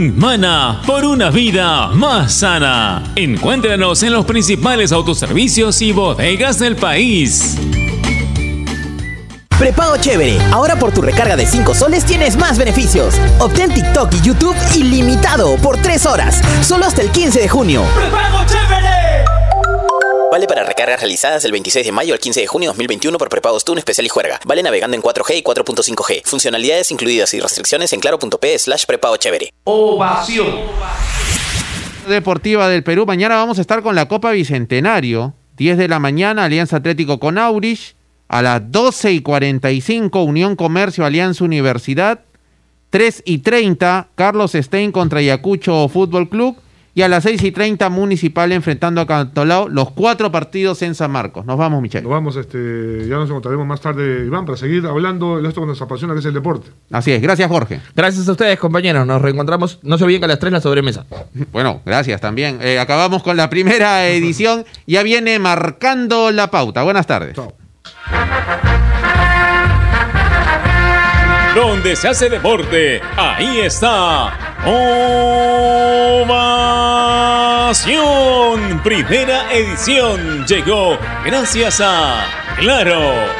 Mana por una vida más sana. Encuéntranos en los principales autoservicios y bodegas del país. Prepago chévere. Ahora por tu recarga de 5 soles tienes más beneficios. Obtén TikTok y YouTube ilimitado por 3 horas. Solo hasta el 15 de junio. ¡Prepago chévere! Vale para recargas realizadas del 26 de mayo al 15 de junio de 2021 por prepagos TUN especial y juerga. Vale navegando en 4G y 4.5G. Funcionalidades incluidas y restricciones en claro.p slash prepago chévere. Ovación. Deportiva del Perú. Mañana vamos a estar con la Copa Bicentenario. 10 de la mañana, Alianza Atlético con Aurich. A las 12 y 45, Unión Comercio, Alianza Universidad. 3 y 30, Carlos Stein contra Ayacucho Fútbol Club. Y a las 6 y 30, Municipal enfrentando a Cantolao, los cuatro partidos en San Marcos. Nos vamos, Michelle. Nos vamos, este, ya nos encontraremos más tarde, Iván, para seguir hablando de esto que nos apasiona, que es el deporte. Así es, gracias, Jorge. Gracias a ustedes, compañeros. Nos reencontramos, no se olviden que a las 3 la sobremesa. Bueno, gracias también. Eh, acabamos con la primera edición. Ya viene marcando la pauta. Buenas tardes. Chao. Donde se hace deporte, ahí está. Ovación. Primera edición llegó gracias a Claro.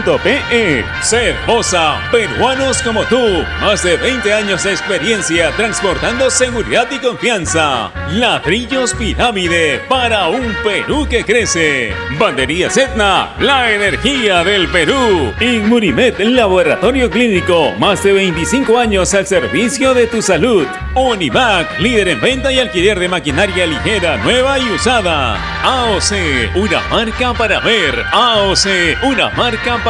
meridianbet.pe. Cervosa, peruanos como tú. Más de 20 años de experiencia transportando seguridad y confianza. Ladrillos Pirámide para un Perú que crece. Banderías Etna, la energía del Perú. Inmunimed, laboratorio clínico. Más de 25 años al servicio de tu salud. Univac, líder en venta y alquiler de maquinaria ligera, nueva y usada. AOC, una marca para ver. AOC, una marca para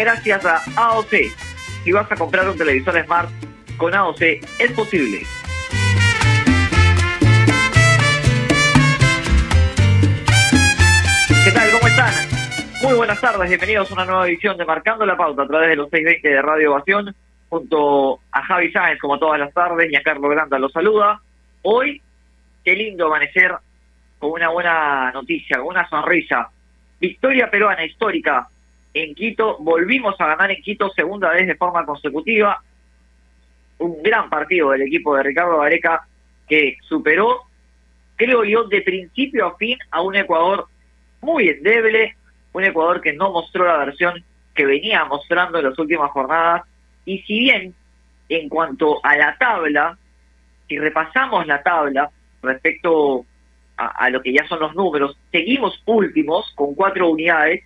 Gracias a AOC. Si vas a comprar un televisor Smart con AOC, es posible. ¿Qué tal? ¿Cómo están? Muy buenas tardes, bienvenidos a una nueva edición de Marcando la Pauta a través de los 620 de Radio Ovación, junto a Javi Sáenz, como todas las tardes, y a Carlos Granda los saluda. Hoy, qué lindo amanecer con una buena noticia, con una sonrisa. Victoria peruana histórica en Quito, volvimos a ganar en Quito segunda vez de forma consecutiva. Un gran partido del equipo de Ricardo Gareca que superó, creo yo, de principio a fin a un Ecuador muy endeble, un Ecuador que no mostró la versión que venía mostrando en las últimas jornadas. Y si bien en cuanto a la tabla, si repasamos la tabla respecto a, a lo que ya son los números, seguimos últimos con cuatro unidades,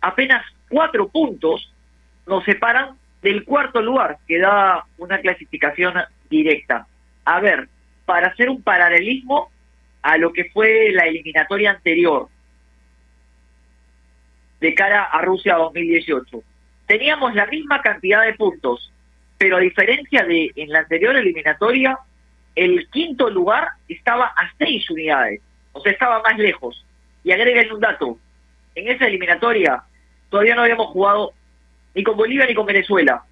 apenas cuatro puntos nos separan del cuarto lugar, que da una clasificación directa. A ver, para hacer un paralelismo a lo que fue la eliminatoria anterior, de cara a Rusia 2018. Teníamos la misma cantidad de puntos, pero a diferencia de en la anterior eliminatoria, el quinto lugar estaba a seis unidades, o sea, estaba más lejos. Y agreguen un dato, en esa eliminatoria todavía no habíamos jugado ni con Bolivia ni con Venezuela.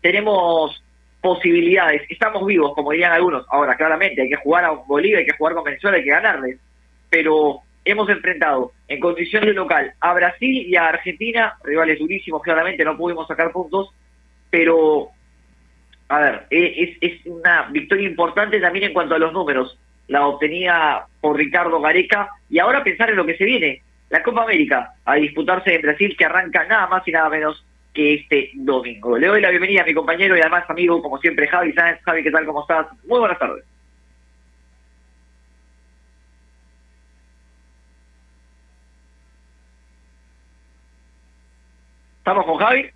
Tenemos posibilidades, estamos vivos, como dirían algunos. Ahora, claramente, hay que jugar a Bolivia, hay que jugar con Venezuela, hay que ganarles. Pero hemos enfrentado en condición de local a Brasil y a Argentina, rivales durísimos, claramente no pudimos sacar puntos, pero, a ver, e- es, es una victoria importante también en cuanto a los números. La obtenía por Ricardo Gareca y ahora pensar en lo que se viene, la Copa América, a disputarse en Brasil, que arranca nada más y nada menos que este domingo. Le doy la bienvenida a mi compañero y además amigo, como siempre, Javi Sáenz. Javi, ¿qué tal? ¿Cómo estás? Muy buenas tardes. ¿Estamos con Javi?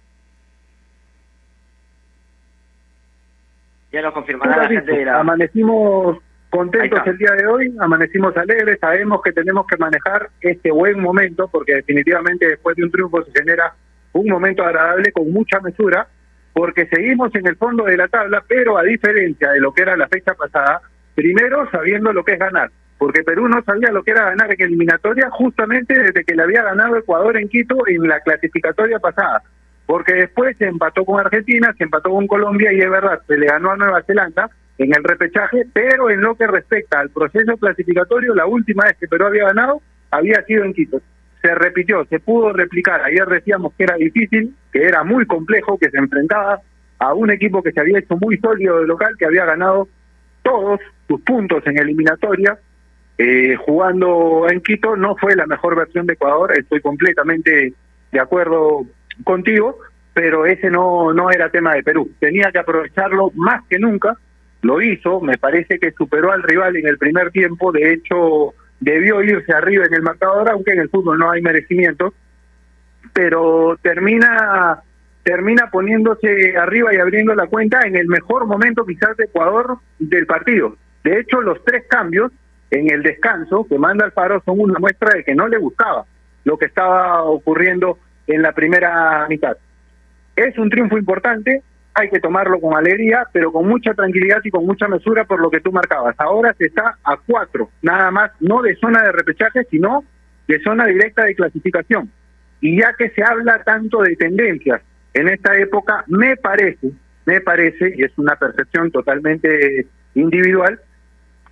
Ya nos confirmará la gente de la... Amanecimos contentos el día de hoy, amanecimos alegres, sabemos que tenemos que manejar este buen momento, porque definitivamente después de un triunfo se genera un momento agradable con mucha mesura, porque seguimos en el fondo de la tabla, pero a diferencia de lo que era la fecha pasada, primero sabiendo lo que es ganar, porque Perú no sabía lo que era ganar en eliminatoria justamente desde que le había ganado Ecuador en Quito en la clasificatoria pasada, porque después se empató con Argentina, se empató con Colombia y es verdad, se le ganó a Nueva Zelanda en el repechaje, pero en lo que respecta al proceso clasificatorio, la última vez que Perú había ganado había sido en Quito. Se repitió, se pudo replicar. Ayer decíamos que era difícil, que era muy complejo, que se enfrentaba a un equipo que se había hecho muy sólido de local, que había ganado todos sus puntos en eliminatoria. Eh, jugando en Quito no fue la mejor versión de Ecuador, estoy completamente de acuerdo contigo, pero ese no, no era tema de Perú. Tenía que aprovecharlo más que nunca, lo hizo, me parece que superó al rival en el primer tiempo, de hecho debió irse arriba en el marcador, aunque en el fútbol no hay merecimiento, pero termina termina poniéndose arriba y abriendo la cuenta en el mejor momento quizás de Ecuador del partido. De hecho, los tres cambios en el descanso que manda Alfaro son una muestra de que no le gustaba lo que estaba ocurriendo en la primera mitad. Es un triunfo importante, hay que tomarlo con alegría, pero con mucha tranquilidad y con mucha mesura por lo que tú marcabas. Ahora se está a cuatro, nada más, no de zona de repechaje, sino de zona directa de clasificación. Y ya que se habla tanto de tendencias en esta época, me parece, me parece, y es una percepción totalmente individual,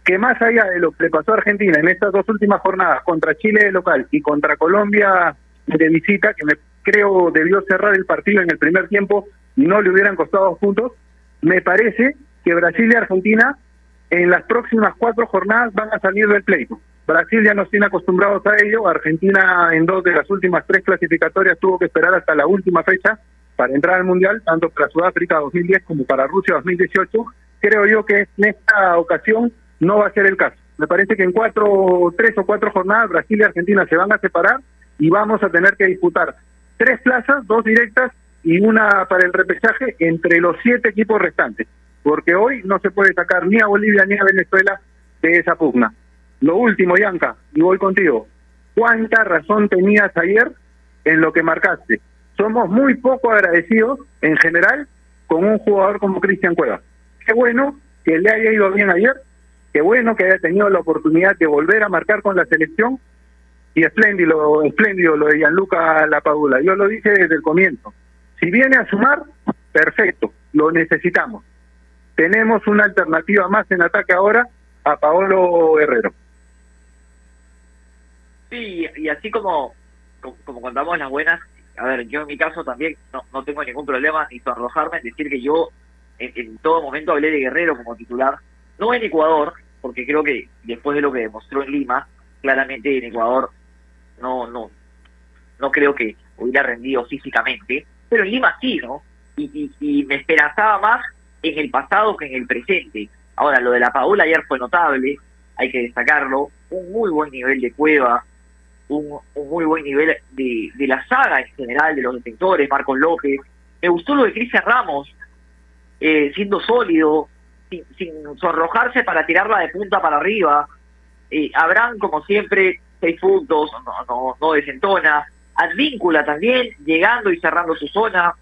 que más allá de lo que le pasó a Argentina en estas dos últimas jornadas contra Chile de local y contra Colombia de visita, que me creo debió cerrar el partido en el primer tiempo no le hubieran costado dos puntos, me parece que Brasil y Argentina en las próximas cuatro jornadas van a salir del pleito. Brasil ya nos tiene acostumbrados a ello, Argentina en dos de las últimas tres clasificatorias tuvo que esperar hasta la última fecha para entrar al Mundial, tanto para Sudáfrica 2010 como para Rusia 2018. Creo yo que en esta ocasión no va a ser el caso. Me parece que en cuatro, tres o cuatro jornadas Brasil y Argentina se van a separar y vamos a tener que disputar tres plazas, dos directas y una para el repechaje entre los siete equipos restantes, porque hoy no se puede sacar ni a Bolivia ni a Venezuela de esa pugna. Lo último, Yanka, y voy contigo. ¿Cuánta razón tenías ayer en lo que marcaste? Somos muy poco agradecidos en general con un jugador como Cristian Cueva. Qué bueno que le haya ido bien ayer, qué bueno que haya tenido la oportunidad de volver a marcar con la selección y espléndido, espléndido lo de Gianluca Lapadula. Yo lo dije desde el comienzo. Si viene a sumar, perfecto, lo necesitamos. Tenemos una alternativa más en ataque ahora a Paolo Herrero. Sí, y así como, como, contamos las buenas, a ver, yo en mi caso también no, no tengo ningún problema ni arrojarme en decir que yo en, en, todo momento hablé de Guerrero como titular, no en Ecuador, porque creo que después de lo que demostró en Lima, claramente en Ecuador no, no, no creo que hubiera rendido físicamente, pero en Lima sí, ¿no? Y, y, me esperanzaba más en el pasado que en el presente. Ahora, lo de la Paola ayer fue notable, hay que destacarlo, un muy buen nivel de cueva, un, muy buen nivel de, de la saga en general, de los detectores, Marcos López. Me gustó lo de Cristian Ramos, eh, siendo sólido, sin, sin sonrojarse para tirarla de punta para arriba. Eh, Abraham, como siempre, seis puntos, no, no, no desentona. Advíncula también, llegando y cerrando su zona.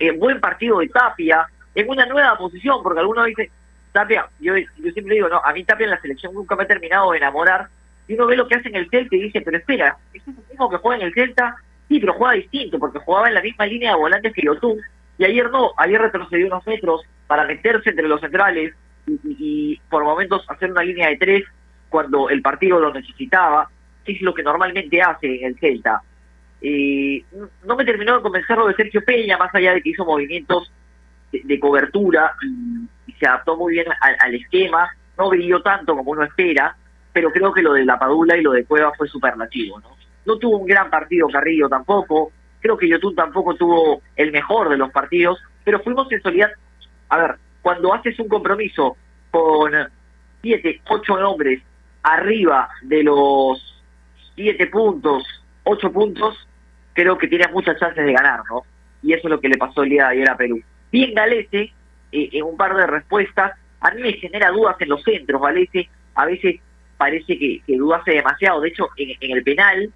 Eh, buen partido de Tapia, en una nueva posición, porque algunos dicen, Tapia, yo, yo siempre digo, no, a mí Tapia en la selección nunca me ha terminado de enamorar. Y uno ve lo que hace en el Celta y dice, pero espera, ¿es el mismo que juega en el Celta? Sí, pero juega distinto, porque jugaba en la misma línea de volantes que Yotun. Y ayer no, ayer retrocedió unos metros para meterse entre los centrales y, y, y por momentos hacer una línea de tres cuando el partido lo necesitaba, que es lo que normalmente hace en el Celta. No me terminó de convencer lo de Sergio Peña, más allá de que hizo movimientos de, cobertura y, se adaptó muy bien al, al, esquema, no brilló tanto como uno espera, pero creo que lo de La Padula y lo de Cueva fue superlativo. ¿no? no tuvo un gran partido Carrillo tampoco, creo que Yotun tampoco tuvo el mejor de los partidos, pero fuimos en soledad. A ver, cuando haces un compromiso con siete, ocho hombres arriba de los siete puntos, ocho puntos, creo que tiene muchas chances de ganar, ¿no? Y eso es lo que le pasó el día de ayer a Perú. Bien Galese, eh, en un par de respuestas, a mí me genera dudas en los centros, Galese, a veces parece que, que dudase demasiado, de hecho, en, en, el penal,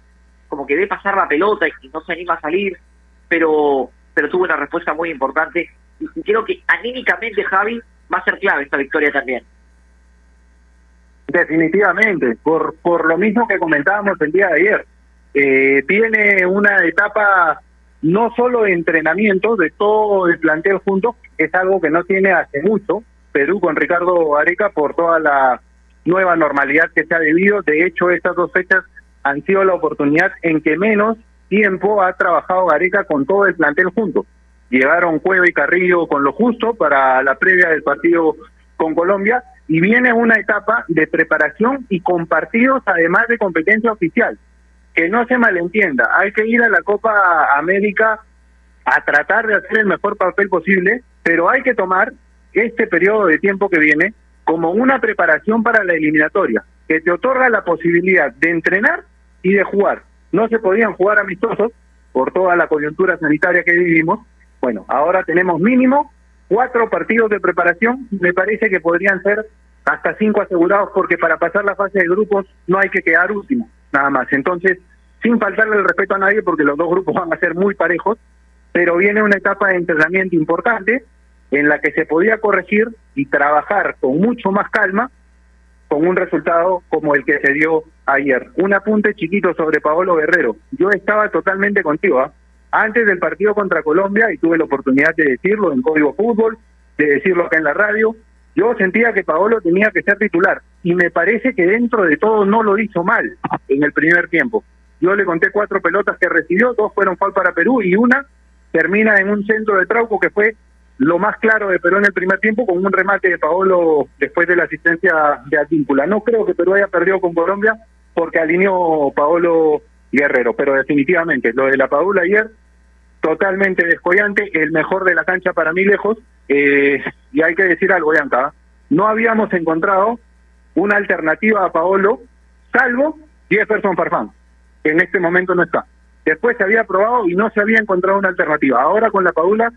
como que ve pasar la pelota y no se anima a salir, pero, pero tuvo una respuesta muy importante, y, y creo que anímicamente Javi va a ser clave esta victoria también. Definitivamente, por, por lo mismo que comentábamos el día de ayer. Eh, tiene una etapa no solo de entrenamiento, de todo el plantel junto, es algo que no tiene hace mucho Perú con Ricardo Areca por toda la nueva normalidad que se ha vivido. De hecho, estas dos fechas han sido la oportunidad en que menos tiempo ha trabajado Gareca con todo el plantel junto. Llegaron Cueva y Carrillo con lo justo para la previa del partido con Colombia y viene una etapa de preparación y con partidos además de competencia oficial. Que no se malentienda, hay que ir a la Copa América a tratar de hacer el mejor papel posible, pero hay que tomar este periodo de tiempo que viene como una preparación para la eliminatoria, que te otorga la posibilidad de entrenar y de jugar. No se podían jugar amistosos por toda la coyuntura sanitaria que vivimos. Bueno, ahora tenemos mínimo cuatro partidos de preparación, me parece que podrían ser hasta cinco asegurados, porque para pasar la fase de grupos no hay que quedar último, nada más. Entonces, sin faltarle el respeto a nadie, porque los dos grupos van a ser muy parejos, pero viene una etapa de entrenamiento importante en la que se podía corregir y trabajar con mucho más calma con un resultado como el que se dio ayer. Un apunte chiquito sobre Paolo Guerrero. Yo estaba totalmente contigo. ¿ah? Antes del partido contra Colombia, y tuve la oportunidad de decirlo en Código Fútbol, de decirlo acá en la radio, yo sentía que Paolo tenía que ser titular. Y me parece que dentro de todo no lo hizo mal en el primer tiempo. Yo le conté cuatro pelotas que recibió, dos fueron fal para Perú y una termina en un centro de Trauco que fue lo más claro de Perú en el primer tiempo con un remate de Paolo después de la asistencia de Adíncula. No creo que Perú haya perdido con Colombia porque alineó Paolo Guerrero, pero definitivamente lo de la Paula ayer totalmente descollante, el mejor de la cancha para mí lejos, eh, y hay que decir algo, Bianca, no habíamos encontrado una alternativa a Paolo, salvo Jefferson Farfán, que en este momento no está. Después se había probado y no se había encontrado una alternativa. Ahora con la Paula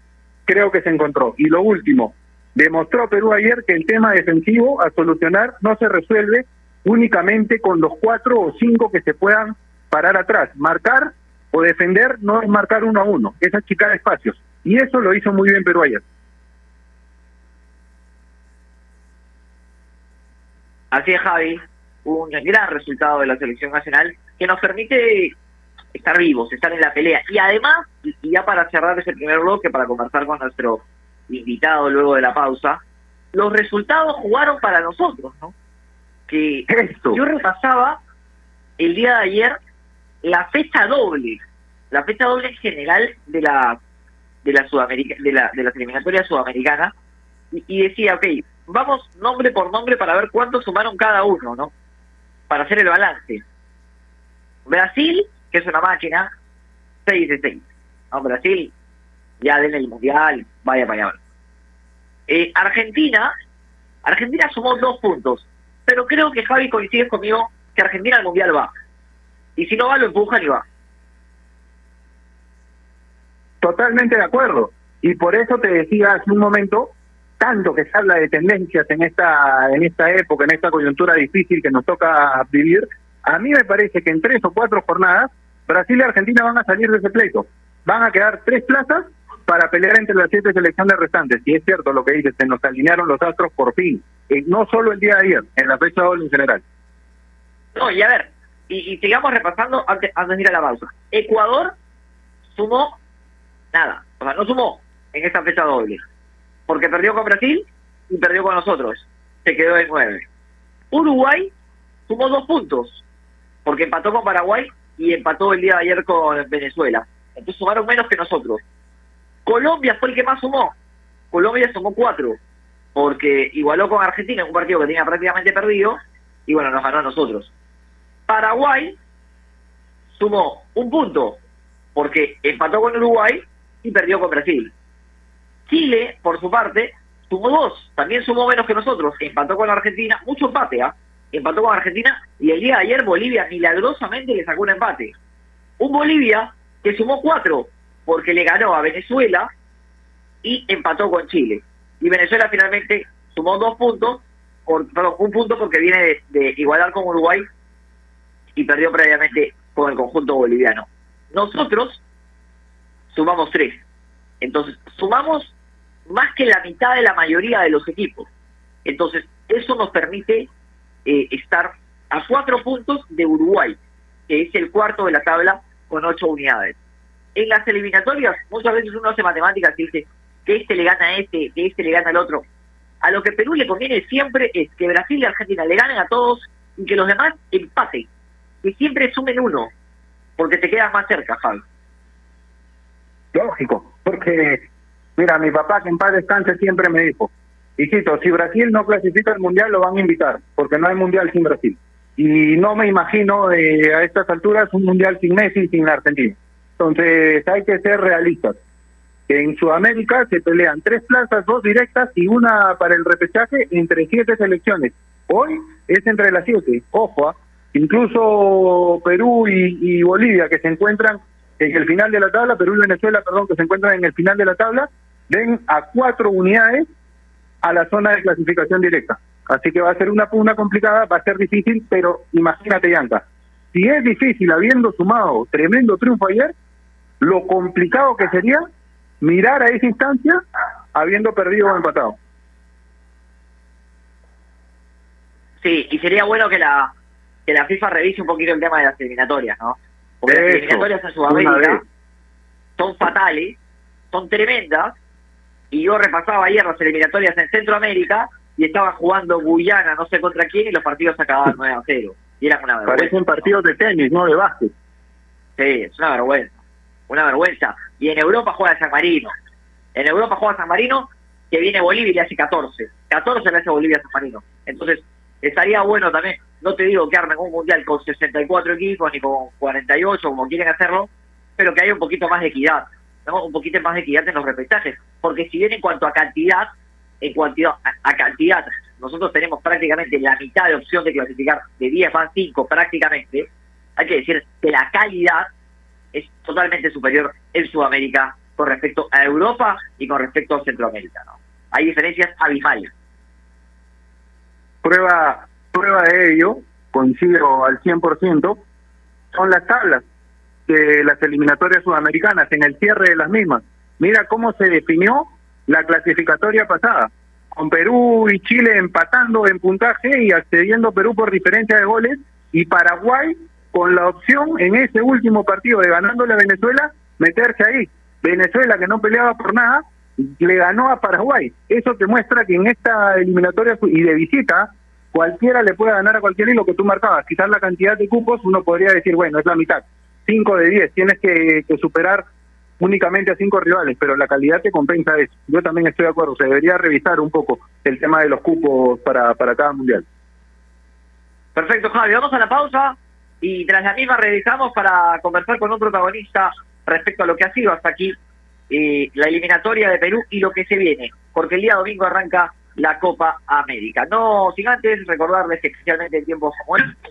creo que se encontró. Y lo último, demostró Perú ayer que el tema defensivo a solucionar no se resuelve únicamente con los cuatro o cinco que se puedan parar atrás. Marcar o defender no es marcar uno a uno, es achicar espacios. Y eso lo hizo muy bien Perú ayer. Así es, Javi. Un gran resultado de la selección nacional que nos permite estar vivos, estar en la pelea. Y además, y ya para cerrar ese primer bloque, para conversar con nuestro invitado luego de la pausa, los resultados jugaron para nosotros, ¿no? Que yo repasaba el día de ayer la fecha doble, la fecha doble en general de la de la Sudamérica, de la de la eliminatoria sudamericana y, y decía, ok, vamos nombre por nombre para ver cuánto sumaron cada uno, ¿no? Para hacer el balance. Brasil, que es una máquina, 6 de 6. No, Brasil, ya den el mundial, vaya para allá. Eh, Argentina, Argentina sumó dos puntos, pero creo que Javi coincide conmigo que Argentina al mundial va. Y si no va, lo empujan y va. Totalmente de acuerdo. Y por eso te decía hace un momento, tanto que se habla de tendencias en esta, en esta época, en esta coyuntura difícil que nos toca vivir, a mí me parece que en tres o cuatro jornadas, Brasil y Argentina van a salir de ese pleito. Van a quedar tres plazas para pelear entre las siete selecciones restantes. Y es cierto lo que dices, se nos alinearon los astros por fin. Eh, no solo el día de ayer, en la fecha doble en general. No, y a ver, y, sigamos repasando antes, antes de ir a la pausa. Ecuador sumó nada, o sea, no sumó en esta fecha doble, porque perdió con Brasil y perdió con nosotros, se quedó en nueve. Uruguay sumó dos puntos, porque empató con Paraguay y empató el día de ayer con Venezuela. Entonces sumaron menos que nosotros. Colombia fue el que más sumó. Colombia sumó cuatro, porque igualó con Argentina en un partido que tenía prácticamente perdido, y bueno, nos ganó a nosotros. Paraguay sumó un punto, porque empató con Uruguay y perdió con Brasil. Chile, por su parte, sumó dos, también sumó menos que nosotros, empató con la Argentina, mucho empate, ¿ah? Empató con Argentina y el día de ayer Bolivia milagrosamente le sacó un empate. Un Bolivia que sumó cuatro porque le ganó a Venezuela y empató con Chile. Y Venezuela finalmente sumó dos puntos, por, perdón, un punto porque viene de, de igualar con Uruguay y perdió previamente con el conjunto boliviano. Nosotros sumamos tres. Entonces, sumamos más que la mitad de la mayoría de los equipos. Entonces, eso nos permite eh, estar a cuatro puntos de Uruguay, que es el cuarto de la tabla con ocho unidades. En las eliminatorias, muchas veces uno hace matemáticas y dice que este le gana a este, que este le gana al otro. A lo que Perú le conviene siempre es que Brasil y Argentina le ganen a todos y que los demás empaten. Que siempre sumen uno, porque te quedas más cerca, Javi. Lógico, porque, mira, mi papá que en paz descanse siempre me dijo, hijito, si Brasil no clasifica al Mundial, lo van a invitar, porque no hay Mundial sin Brasil. Y no me imagino eh, a estas alturas un Mundial sin Messi sin Argentina. Entonces hay que ser realistas. En Sudamérica se pelean tres plazas, dos directas y una para el repechaje entre siete selecciones. Hoy es entre las siete. Ojo, ¿ah? incluso Perú y, y Bolivia que se encuentran en el final de la tabla, Perú y Venezuela, perdón, que se encuentran en el final de la tabla, ven a cuatro unidades a la zona de clasificación directa. Así que va a ser una pugna complicada, va a ser difícil, pero imagínate, Yanka, si es difícil habiendo sumado tremendo triunfo ayer, lo complicado que sería mirar a esa instancia habiendo perdido o empatado. Sí, y sería bueno que la que la FIFA revise un poquito el tema de las eliminatorias, ¿no? Porque las eliminatorias en Sudamérica son fatales, son tremendas, y yo repasaba ayer las eliminatorias en Centroamérica y estaban jugando Guyana, no sé contra quién, y los partidos acababan 9 a 0. Y eran una vergüenza. Parecen partidos de tenis, no de básquet. Sí, es una vergüenza. Una vergüenza. Y en Europa juega San Marino. En Europa juega San Marino, que viene Bolivia y le hace 14. 14 le hace Bolivia a San Marino. Entonces, estaría bueno también, no te digo que armen un mundial con 64 equipos ni con 48, como quieren hacerlo, pero que haya un poquito más de equidad. ¿No? Un poquito más de equidad en los repechajes. Porque si bien en cuanto a cantidad, en cuanto a, cantidad, nosotros tenemos prácticamente la mitad de opción de clasificar, de 10 van 5 prácticamente, hay que decir que la calidad es totalmente superior en Sudamérica con respecto a Europa y con respecto a Centroamérica. ¿no? Hay diferencias abismales. Prueba, prueba de ello, coincido al 100%, son las tablas de las eliminatorias sudamericanas en el cierre de las mismas. Mira cómo se definió la clasificatoria pasada, con Perú y Chile empatando en puntaje y accediendo Perú por diferencia de goles, y Paraguay con la opción en ese último partido de ganándole a Venezuela, meterse ahí. Venezuela, que no peleaba por nada, le ganó a Paraguay. Eso te muestra que en esta eliminatoria y de visita, cualquiera le puede ganar a cualquiera y lo que tú marcabas. Quizás la cantidad de cupos, uno podría decir, bueno, es la mitad. 5 de 10, tienes que, que superar únicamente a cinco rivales, pero la calidad te compensa eso. Yo también estoy de acuerdo, se debería revisar un poco el tema de los cupos para, para cada mundial. Perfecto, Javi. Vamos a la pausa y tras la misma regresamos para conversar con un protagonista respecto a lo que ha sido hasta aquí eh, la eliminatoria de Perú y lo que se viene, porque el día domingo arranca la Copa América. No sin antes recordarles que especialmente en tiempos como este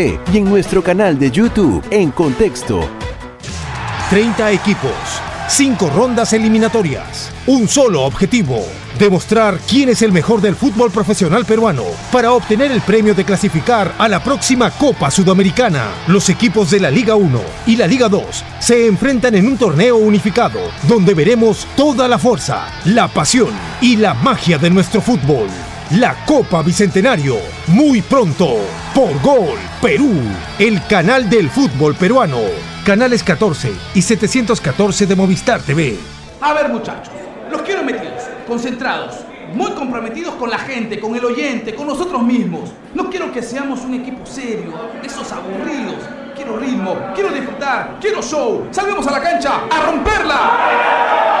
y en nuestro canal de YouTube en Contexto. 30 equipos, 5 rondas eliminatorias, un solo objetivo, demostrar quién es el mejor del fútbol profesional peruano para obtener el premio de clasificar a la próxima Copa Sudamericana. Los equipos de la Liga 1 y la Liga 2 se enfrentan en un torneo unificado donde veremos toda la fuerza, la pasión y la magia de nuestro fútbol. La Copa Bicentenario, muy pronto, por Gol Perú, el canal del fútbol peruano. Canales 14 y 714 de Movistar TV. A ver muchachos, los quiero metidos, concentrados, muy comprometidos con la gente, con el oyente, con nosotros mismos. No quiero que seamos un equipo serio, esos aburridos. Quiero ritmo, quiero disfrutar, quiero show. Salgamos a la cancha a romperla.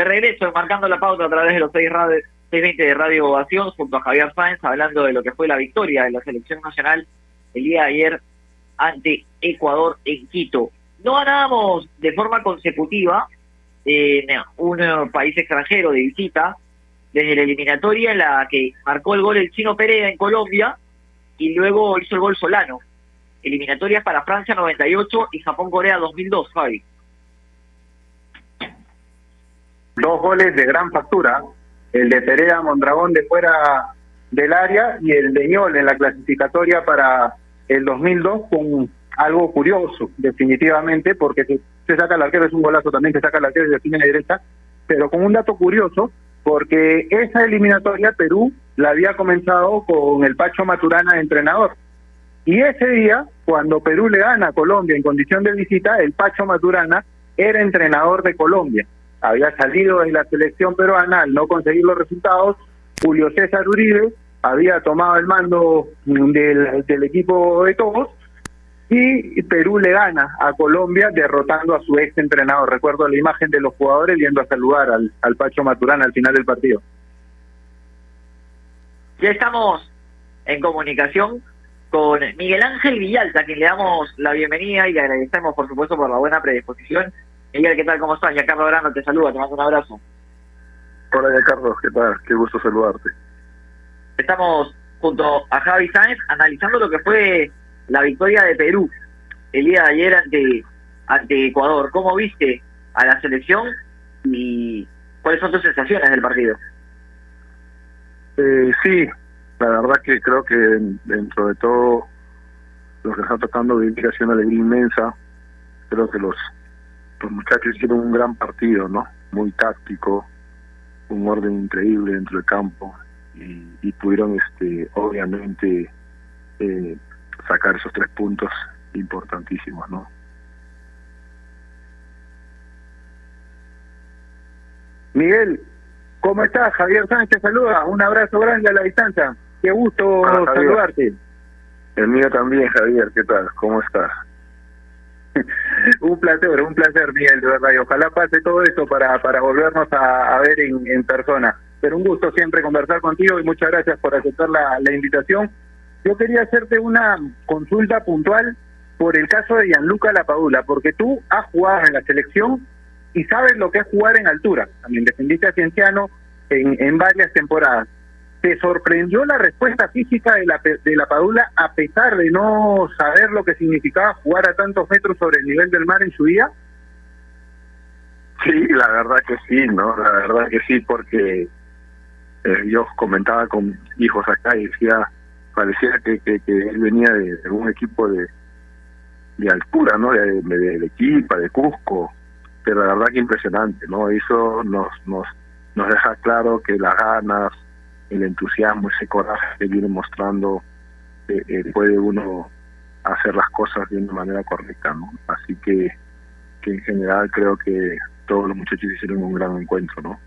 De regreso marcando la pauta a través de los 6 radio, 620 de Radio Ovación junto a Javier Sáenz hablando de lo que fue la victoria de la selección nacional el día de ayer ante Ecuador en Quito. No ganábamos de forma consecutiva en un país extranjero de visita, desde la eliminatoria en la que marcó el gol el chino Perea en Colombia y luego hizo el gol Solano. Eliminatorias para Francia 98 y Japón-Corea 2002, Javi. Dos goles de gran factura, el de Perea Mondragón de fuera del área y el de Ñol en la clasificatoria para el 2002 con algo curioso, definitivamente, porque se, saca el arquero, es un golazo también, se saca el arquero de la esquina derecha, pero con un dato curioso, porque esa eliminatoria Perú la había comenzado con el Pacho Maturana entrenador. Y ese día, cuando Perú le gana a Colombia en condición de visita, el Pacho Maturana era entrenador de Colombia. Había salido de la selección peruana al no conseguir los resultados. Julio César Uribe había tomado el mando del, equipo de todos y Perú le gana a Colombia derrotando a su ex entrenador. Recuerdo la imagen de los jugadores yendo a saludar al, al Pacho Maturana al final del partido. Ya estamos en comunicación con Miguel Ángel Villalta, a quien le damos la bienvenida y le agradecemos, por supuesto, por la buena predisposición. Miguel, ¿qué tal? ¿Cómo estás? Ya Carlos Grano te saluda, te mando un abrazo. Hola, ya Carlos, ¿qué tal? Qué gusto saludarte. Estamos junto a Javi Sáenz analizando lo que fue la victoria de Perú el día de ayer ante, ante Ecuador. ¿Cómo viste a la selección y cuáles son tus sensaciones del partido? Eh, sí, la verdad que creo que dentro de todo lo que está tratando de vivir ha una alegría inmensa. Creo que los, los muchachos hicieron un gran partido, ¿no? Muy táctico, un orden increíble dentro del campo y, y pudieron, este, obviamente, eh, sacar esos tres puntos importantísimos, ¿no? Miguel, ¿cómo estás? Javier Sánchez saluda. Un abrazo grande a la distancia. Qué gusto Hola, Javier. saludarte. El mío también, Javier, ¿qué tal? ¿Cómo estás? un placer, un placer, Miguel, de verdad. Y ojalá pase todo esto para, para volvernos a, ver en, persona. Pero un gusto siempre conversar contigo y muchas gracias por aceptar la, la invitación. Yo quería hacerte una consulta puntual por el caso de Gianluca Lapadula, porque tú has jugado en la selección y sabes lo que es jugar en altura. También defendiste a Cienciano en, en varias temporadas. ¿Te sorprendió la respuesta física de la, de la Padula a pesar de no saber lo que significaba jugar a tantos metros sobre el nivel del mar en su día? Sí, la verdad que sí, ¿no? La verdad que sí, porque eh, yo comentaba con hijos acá y decía, parecía que, que, él venía de, un equipo de, de altura, ¿no? De, de, de de Cusco, pero la verdad que impresionante, ¿no? Eso nos, nos, nos deja claro que las ganas, el entusiasmo, ese coraje que viene mostrando, eh, eh, puede uno hacer las cosas de una manera correcta, ¿no? Así que, que en general creo que todos los muchachos hicieron un gran encuentro, ¿no?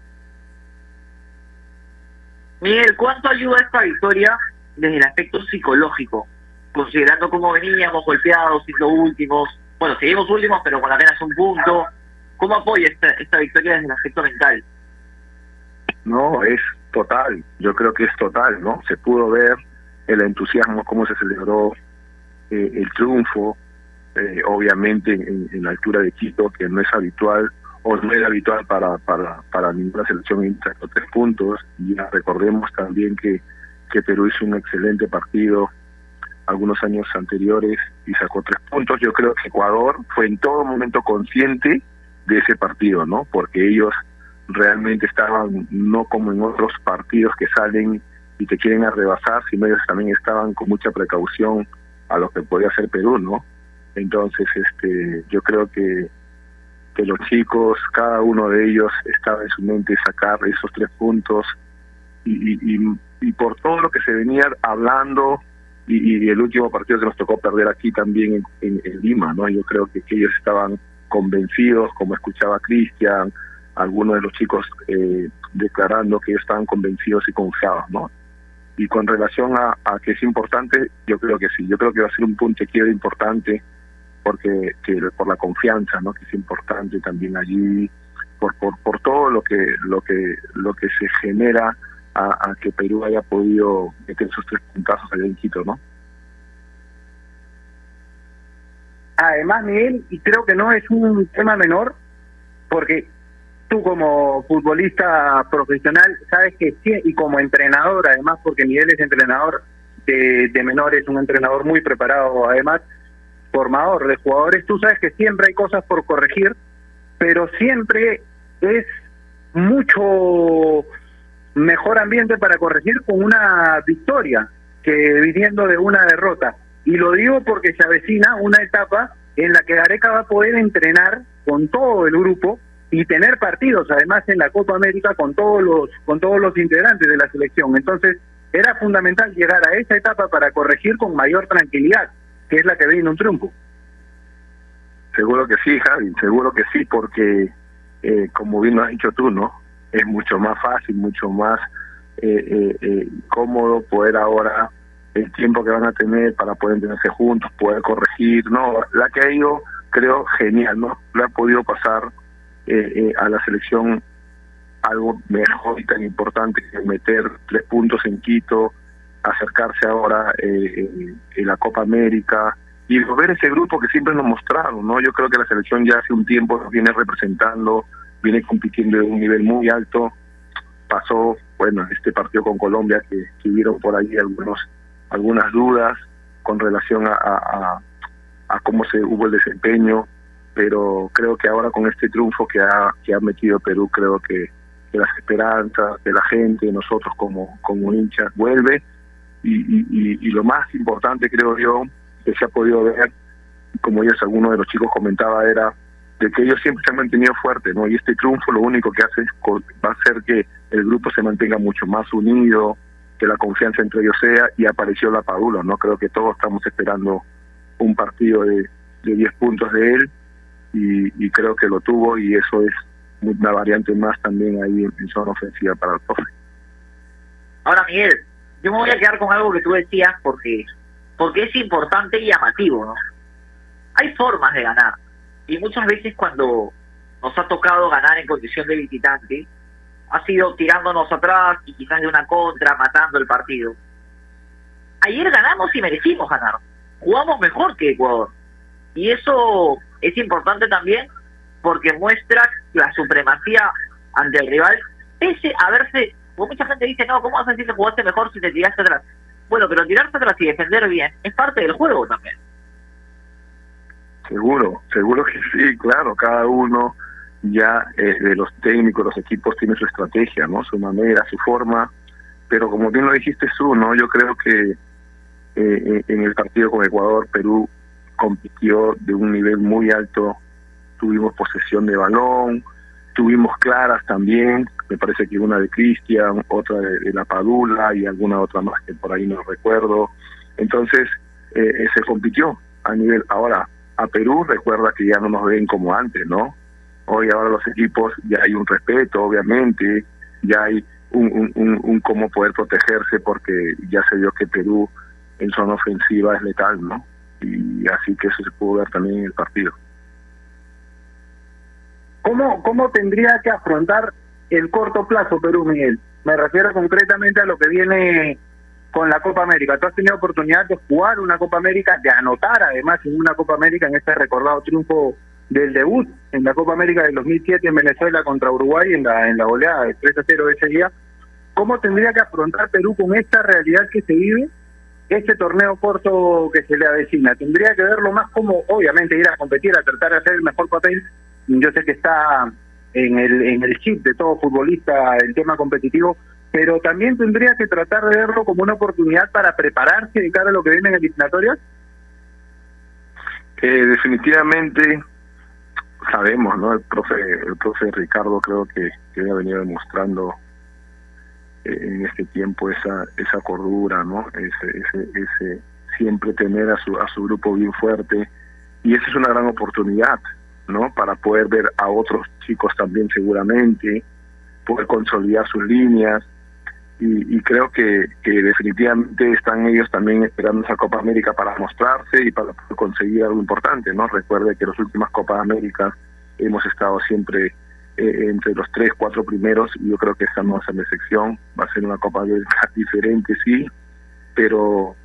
Miguel, ¿cuánto ayuda esta victoria desde el aspecto psicológico? Considerando cómo veníamos golpeados, siendo últimos, bueno, seguimos últimos, pero con apenas un punto. ¿Cómo apoya esta, esta victoria desde el aspecto mental? No, es total, yo creo que es total, ¿no? Se pudo ver el entusiasmo, cómo se celebró eh, el triunfo, eh, obviamente en, en, la altura de Quito, que no es habitual o no era habitual para para para ninguna selección sacó tres puntos. Y ya recordemos también que, que Perú hizo un excelente partido algunos años anteriores y sacó tres puntos. Yo creo que Ecuador fue en todo momento consciente de ese partido, ¿no? Porque ellos realmente estaban no como en otros partidos que salen y te quieren arrebasar, sino ellos también estaban con mucha precaución a lo que podía hacer Perú, ¿no? Entonces, este, yo creo que que los chicos, cada uno de ellos estaba en su mente sacar esos tres puntos y, y, por todo lo que se venía hablando y, y, el último partido que nos tocó perder aquí también en, Lima, ¿no? Yo creo que, ellos estaban convencidos, como escuchaba Cristian, algunos de los chicos eh, declarando que estaban convencidos y confiados, ¿no? Y con relación a, a, que es importante, yo creo que sí, yo creo que va a ser un punto de quiebra importante porque que por la confianza no que es importante también allí por por por todo lo que lo que lo que se genera a, a que Perú haya podido meter esos tres puntazos allá en Quito no además, Miguel, y creo que no es un tema menor, porque tú como futbolista profesional sabes que sí, y como entrenador, además, porque Miguel es entrenador de, de menores, un entrenador muy preparado, además, formador de jugadores, tú sabes que siempre hay cosas por corregir, pero siempre es mucho mejor ambiente para corregir con una victoria que viniendo de una derrota. Y lo digo porque se avecina una etapa en la que Gareca va a poder entrenar con todo el grupo y tener partidos además en la Copa América con todos los con todos los integrantes de la selección. Entonces, era fundamental llegar a esa etapa para corregir con mayor tranquilidad, que es la que viene un triunfo. Seguro que sí, Javi, seguro que sí, porque eh, como bien lo has dicho tú, ¿no? Es mucho más fácil, mucho más eh, eh, eh, cómodo poder ahora el tiempo que van a tener para poder tenerse juntos, poder corregir, no, la que ha ido, creo, genial, ¿no? Le ha podido pasar a la selección algo mejor y tan importante que meter tres puntos en Quito, acercarse ahora eh, en, en la Copa América y ver ese grupo que siempre nos mostraron, ¿no? Yo creo que la selección ya hace un tiempo viene representando, viene compitiendo de un nivel muy alto, pasó, bueno, este partido con Colombia que, hubieron por ahí algunos algunas dudas con relación a, a cómo se hubo el desempeño, pero creo que ahora con este triunfo que ha, que ha metido Perú, creo que, las esperanzas de la gente, de nosotros como, como hinchas, vuelve. Y, y, y, lo más importante, creo yo, que se ha podido ver, como ellos, alguno de los chicos comentaba, era de que ellos siempre se han mantenido fuertes, ¿no? Y este triunfo lo único que hace es va a hacer que el grupo se mantenga mucho más unido, que la confianza entre ellos sea, y apareció la Padula, ¿no? Creo que todos estamos esperando un partido de, de 10 puntos de él, y, y creo que lo tuvo, y eso es una variante más también ahí en, zona ofensiva para el profe. Ahora, Miguel, yo me voy a quedar con algo que tú decías porque, porque es importante y llamativo, ¿no? Hay formas de ganar. Y muchas veces cuando nos ha tocado ganar en condición de visitante, ha sido tirándonos atrás y quizás de una contra, matando el partido. Ayer ganamos y merecimos ganar. Jugamos mejor que Ecuador. Y eso es importante también porque muestra la supremacía ante el rival, pese a verse, mucha gente dice, no, ¿cómo vas a decir que jugaste mejor si te tiraste atrás? Bueno, pero tirarse atrás y defender bien es parte del juego también. Seguro, seguro que sí, claro, cada uno ya eh, de los técnicos, los equipos tiene su estrategia, ¿no? Su manera, su forma, pero como bien lo dijiste tú, ¿no? Yo creo que eh, en el partido con Ecuador, Perú compitió de un nivel muy alto, tuvimos posesión de balón, tuvimos claras también, me parece que una de Cristian, otra de, la Padula y alguna otra más que por ahí no recuerdo. Entonces, eh, se compitió a nivel, ahora, a Perú recuerda que ya no nos ven como antes, ¿no? Hoy ahora los equipos ya hay un respeto, obviamente, ya hay un, un, un, un cómo poder protegerse porque ya se vio que Perú en zona ofensiva es letal, ¿no? Y así que eso se pudo ver también en el partido. ¿Cómo, ¿Cómo tendría que afrontar el corto plazo Perú, Miguel? Me refiero concretamente a lo que viene con la Copa América. Tú has tenido oportunidad de jugar una Copa América, de anotar además en una Copa América en este recordado triunfo del debut en la Copa América del 2007 en Venezuela contra Uruguay en la en la goleada de 3 a 0 de ese día. ¿Cómo tendría que afrontar Perú con esta realidad que se vive? Este torneo corto que se le avecina, tendría que verlo más como, obviamente, ir a competir, a tratar de hacer el mejor papel. Yo sé que está en el, en el chip de todo futbolista el tema competitivo, pero también tendría que tratar de verlo como una oportunidad para prepararse de cara a lo que viene en el eliminatoria. Eh, definitivamente sabemos, ¿no? El profe, el profe Ricardo creo que, que venido demostrando en este tiempo esa esa cordura, ¿no? Ese, ese, ese siempre tener a su a su grupo bien fuerte y esa es una gran oportunidad, ¿no? Para poder ver a otros chicos también seguramente, poder consolidar sus líneas y, y creo que, que definitivamente están ellos también esperando esa Copa América para mostrarse y para conseguir algo importante, ¿no? Recuerde que las últimas Copas Américas hemos estado siempre eh, entre los tres, cuatro primeros yo creo que esta no ser la excepción, va a ser una Copa América diferente, sí, pero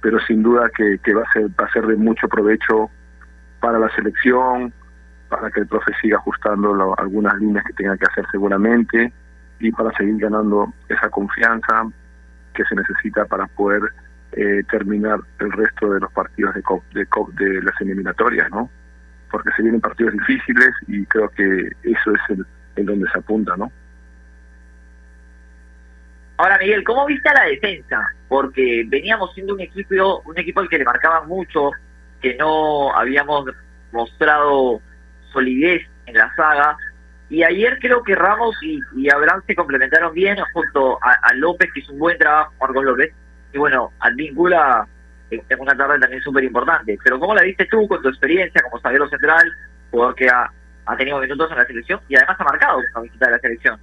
pero sin duda que, va a ser va a ser de mucho provecho para la selección, para que el profe siga ajustando algunas líneas que tenga que hacer seguramente y para seguir ganando esa confianza que se necesita para poder eh, terminar el resto de los partidos de, cop- de, cop- de las eliminatorias, ¿no? Porque se vienen partidos difíciles y creo que eso es el, el donde se apunta, ¿no? Ahora, Miguel, ¿cómo viste a la defensa? Porque veníamos siendo un equipo, un equipo al que le marcaban mucho, que no habíamos mostrado solidez en la saga. Y ayer creo que Ramos y, y Abraham se complementaron bien junto a, a López, que hizo un buen trabajo, Marcos López. Y bueno, Advíncula en una tarde también súper importante. Pero ¿cómo la viste tú con tu experiencia como zaguero central, jugador que ha, ha tenido minutos en la selección y además ha marcado una visita de la selección?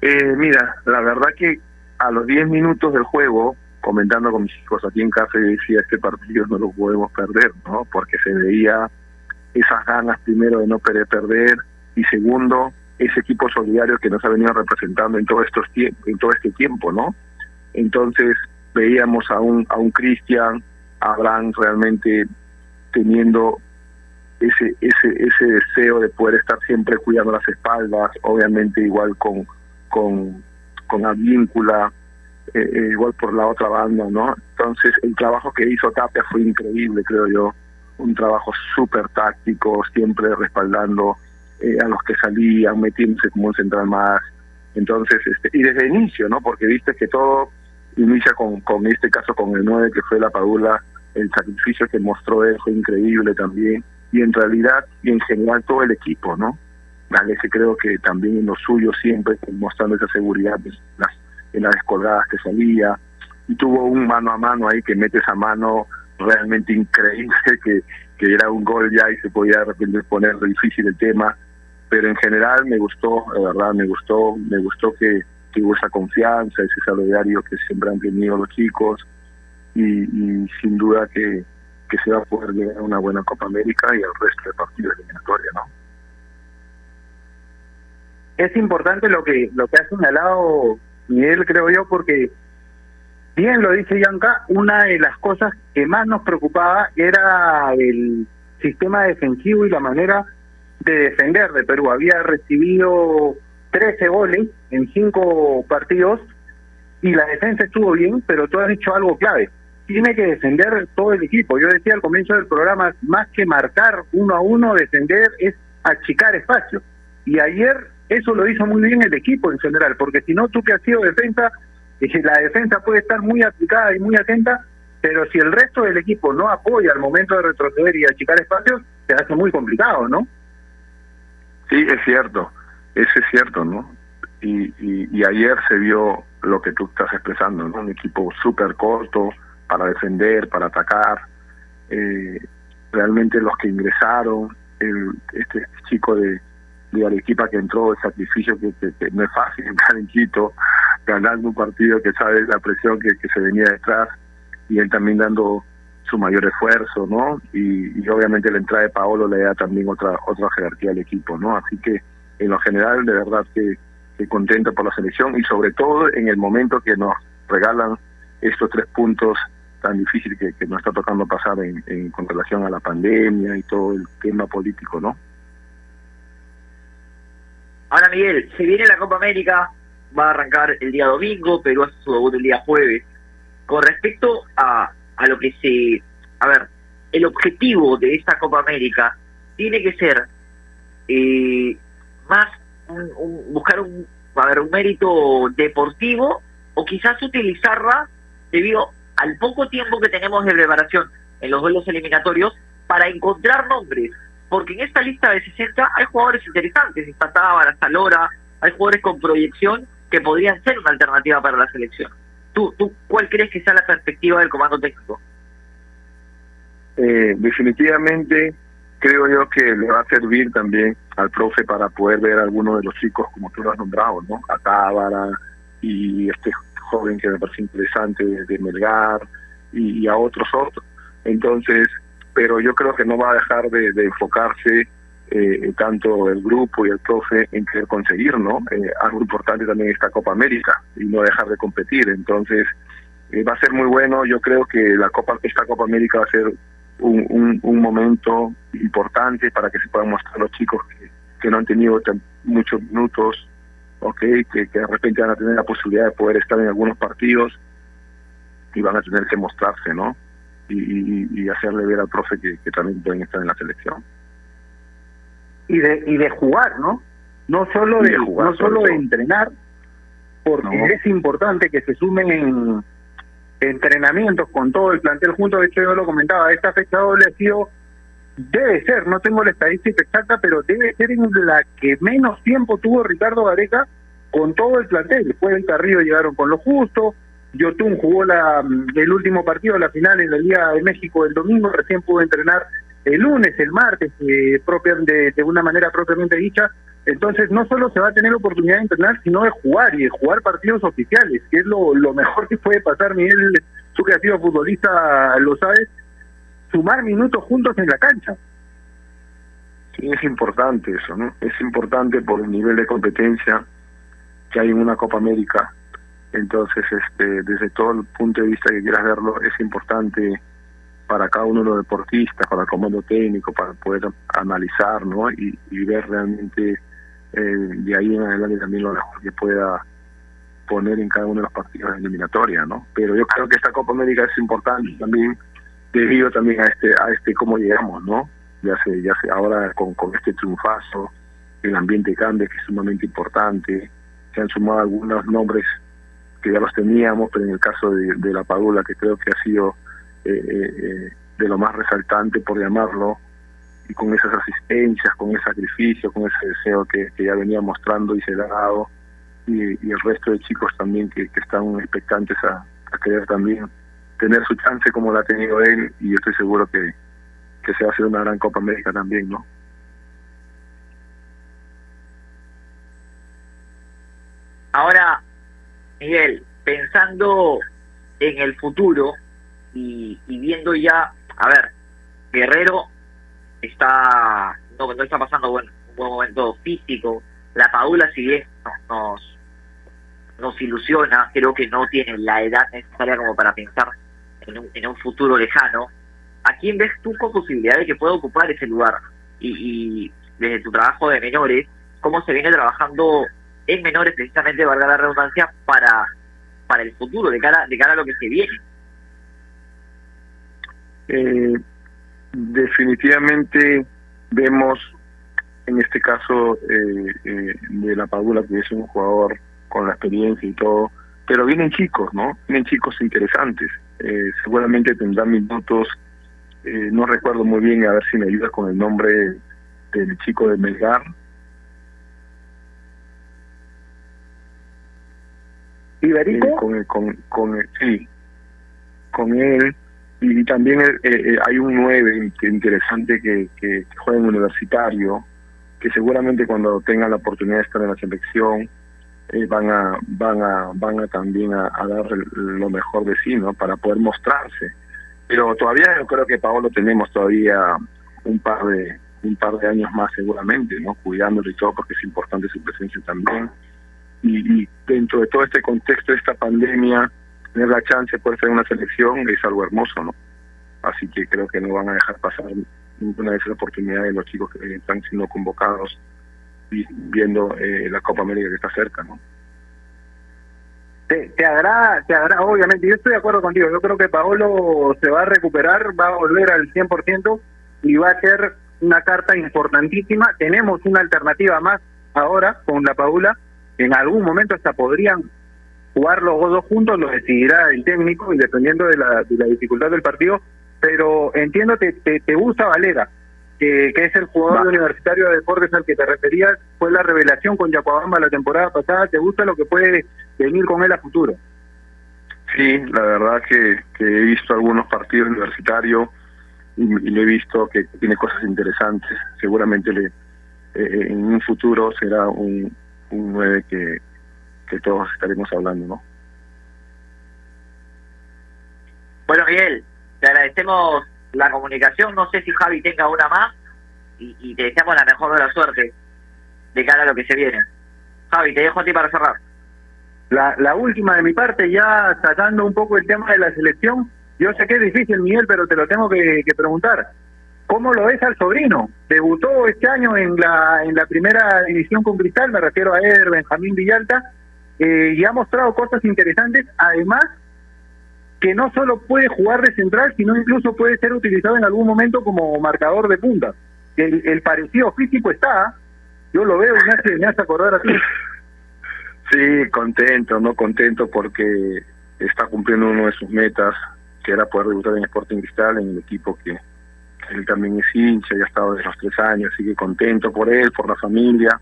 Eh, mira, la verdad que a los 10 minutos del juego, comentando con mis hijos aquí en casa, yo decía, este partido no lo podemos perder, ¿no? Porque se veía esas ganas, primero, de no querer perder, y segundo, ese equipo solidario que nos ha venido representando en todo, estos en todo este tiempo, ¿no? Entonces, veíamos a un, a un Cristian, a Abraham realmente teniendo ese, ese, ese deseo de poder estar siempre cuidando las espaldas, obviamente igual con, con, con Advíncula, eh, eh, igual por la otra banda, ¿no? Entonces el trabajo que hizo Tapia fue increíble, creo yo, un trabajo súper táctico, siempre respaldando eh, a los que salían, metiéndose como un central más. Entonces, este, y desde el inicio, ¿no? Porque viste que todo inicia con, con este caso, con el 9 que fue la Padula, el sacrificio que mostró él fue increíble también, y en realidad, y en general todo el equipo, ¿no? Galese creo que también en lo suyo siempre mostrando esa seguridad en las, en las descolgadas que salía, y tuvo un mano a mano ahí que mete esa mano realmente increíble, que, que era un gol ya y se podía de repente poner difícil el tema, pero en general me gustó, de verdad, me gustó, me gustó que, esa confianza, ese solidario que siempre han tenido los chicos, y, y sin duda que, que se va a poder llegar a una buena Copa América y al resto de partidos eliminatorios, ¿no? es importante lo que lo que ha señalado Miguel, creo yo, porque bien lo dice Yanka, una de las cosas que más nos preocupaba era el sistema defensivo y la manera de defender de Perú. Había recibido 13 goles en 5 partidos y la defensa estuvo bien, pero tú has dicho algo clave. Tiene que defender todo el equipo. Yo decía al comienzo del programa, más que marcar uno a uno, defender es achicar espacio. Y ayer eso lo hizo muy bien el equipo en general, porque si no, tú que has sido defensa, la defensa puede estar muy aplicada y muy atenta, pero si el resto del equipo no apoya al momento de retroceder y achicar espacios, se hace muy complicado, ¿no? Sí, es cierto, eso es cierto, ¿no? Y, y, y ayer se vio lo que tú estás expresando, ¿no? Un equipo súper corto para defender, para atacar. Eh, realmente los que ingresaron, el, este chico de, Arequipa que entró, el sacrificio que no es fácil entrar en Quito, ganando un partido que sabe la presión que, que se venía detrás y él también dando su mayor esfuerzo, ¿no? Y, y obviamente la entrada de Paolo le da también otra otra jerarquía al equipo, ¿no? Así que en lo general de verdad que, contento por la selección y sobre todo en el momento que nos regalan estos tres puntos tan difíciles que, nos está tocando pasar en, en, con relación a la pandemia y todo el tema político, ¿no? Ahora, Miguel, se viene la Copa América, va a arrancar el día domingo, Perú hace su debut el día jueves. Con respecto a, a lo que se... A ver, el objetivo de esta Copa América tiene que ser eh, más un, buscar un, a ver, un mérito deportivo o quizás utilizarla debido al poco tiempo que tenemos de preparación en los duelos eliminatorios para encontrar nombres porque en esta lista de 60 hay jugadores interesantes, está Tábara, hay jugadores con proyección que podrían ser una alternativa para la selección. ¿Tú, tú cuál crees que sea la perspectiva del comando técnico? Eh, definitivamente creo yo que le va a servir también al profe para poder ver a algunos de los chicos como tú lo has nombrado, ¿no? A Tábara y este joven que me parece interesante de, Melgar y, a otros otros. Entonces, pero yo creo que no va a dejar de, de enfocarse eh, tanto el grupo y el profe en querer conseguir, ¿no? Eh, algo importante también esta Copa América y no dejar de competir. Entonces, eh, va a ser muy bueno. Yo creo que la Copa, esta Copa América va a ser un, un, un momento importante para que se puedan mostrar los chicos que, que no han tenido tan- muchos minutos, ok, que, que de repente van a tener la posibilidad de poder estar en algunos partidos y van a tener que mostrarse, ¿no? Y, hacerle ver al profe que, que también pueden estar en la selección. y de y de jugar, ¿no? No solo de, de jugar, no solo de entrenar, porque No. es importante que se sumen en entrenamientos con todo el plantel junto. De hecho, yo lo comentaba, esta fecha doble ha sido debe ser, no tengo la estadística exacta, pero debe ser en la que menos tiempo tuvo Ricardo Gareca con todo el plantel. Después del Carrillo llegaron con lo justo. Yotun jugó la, el último partido, la final en la Liga de México el domingo, recién pudo entrenar el lunes, el martes, eh, propia, de una manera propiamente dicha. Entonces, no solo se va a tener oportunidad de entrenar, sino de jugar y de jugar partidos oficiales, que es lo, mejor que puede pasar. Miguel, tú que has sido futbolista, lo sabes, sumar minutos juntos en la cancha. Sí, es importante eso, ¿no? Es importante por el nivel de competencia que hay en una Copa América. Entonces, este, desde todo el punto de vista que quieras verlo, es importante para cada uno de los deportistas, para el comando técnico, para poder analizar, ¿no? Y ver realmente eh, de ahí en adelante también lo mejor que pueda poner en cada uno de los partidos de eliminatoria, ¿no? Pero yo creo que esta Copa América es importante también debido también a este a este cómo llegamos, ¿no? Ya sé, ya sé, ahora con, con este triunfazo, el ambiente cambia, que es sumamente importante. Se han sumado algunos nombres que ya los teníamos, pero en el caso de, de la Padula, que creo que ha sido eh, eh, eh, de lo más resaltante, por llamarlo, y con esas asistencias, con ese sacrificio, con ese deseo que, que ya venía mostrando y se ha dado, y, el resto de chicos también que, que están expectantes a, a querer también tener su chance como la ha tenido él, y yo estoy seguro que, que se va a hacer una gran Copa América también, ¿no? Ahora, Miguel, pensando en el futuro y viendo ya, a ver, Guerrero está no, no está pasando buen, un buen momento físico. La Paula, si bien nos, nos, ilusiona, creo que no tiene la edad necesaria como para pensar en un, en un futuro lejano. ¿A quién ves tú con posibilidad de que pueda ocupar ese lugar? Y, y desde tu trabajo de menores, ¿cómo se viene trabajando en menores precisamente, valga la redundancia, para para el futuro, de cara, de cara a lo que se viene? Eh, definitivamente vemos en este caso eh, eh, de la Padula que es un jugador con la experiencia y todo, pero vienen chicos, ¿no? Vienen chicos interesantes. Eh, seguramente tendrán minutos, eh, no recuerdo muy bien, a ver si me ayuda con el nombre del chico de Melgar. ¿Iberico? Eh, con, con, con, sí, con él. Y, también eh, eh, hay un 9 que interesante que, que, que juega en universitario, que seguramente cuando tengan la oportunidad de estar en la selección eh, van a van a van a también a, dar lo mejor de sí, ¿no? Para poder mostrarse. Pero todavía yo creo que Paolo tenemos todavía un par de un par de años más seguramente, ¿no? Cuidándolo y todo porque es importante su presencia también. Y, y dentro de todo este contexto de esta pandemia, tener la chance de poder estar en una selección es algo hermoso, ¿no? Así que creo que no van a dejar pasar ninguna de esas oportunidades los chicos que están siendo convocados y viendo eh, la Copa América que está cerca, ¿no? te, agrada, te agrada, obviamente, yo estoy de acuerdo contigo, yo creo que Paolo se va a recuperar, va a volver al 100% y va a ser una carta importantísima. Tenemos una alternativa más ahora con la Paula, en algún momento hasta podrían jugar los dos juntos, lo decidirá el técnico y dependiendo de la, de la dificultad del partido, pero entiendo que te, te gusta Valera, que, que es el jugador universitario de deportes al que te referías, fue la revelación con Yacuabamba la temporada pasada, ¿te gusta lo que puede venir con él a futuro? Sí, la verdad que, que he visto algunos partidos universitarios y, y le he visto que tiene cosas interesantes. Seguramente le, eh, en un futuro será un, un 9 que, que todos estaremos hablando, ¿no? Bueno, Miguel, te agradecemos la comunicación. No sé si Javi tenga una más y, te deseamos la mejor de la suerte de cara a lo que se viene. Javi, te dejo a ti para cerrar. La, la última de mi parte, ya sacando un poco el tema de la selección, yo sé que es difícil, Miguel, pero te lo tengo que, que preguntar. ¿Cómo lo ves al sobrino? Debutó este año en la, en la primera división con Cristal, me refiero a Eder Benjamín Villalta, eh, y ha mostrado cosas interesantes, además que no solo puede jugar de central, sino incluso puede ser utilizado en algún momento como marcador de punta. El, parecido físico está, yo lo veo y me hace, me hace acordar a ti. Sí, contento, no contento porque está cumpliendo uno de sus metas, que era poder debutar en Sporting Cristal, en el equipo que él también es hincha, ya ha estado desde los tres años, así que contento por él, por la familia,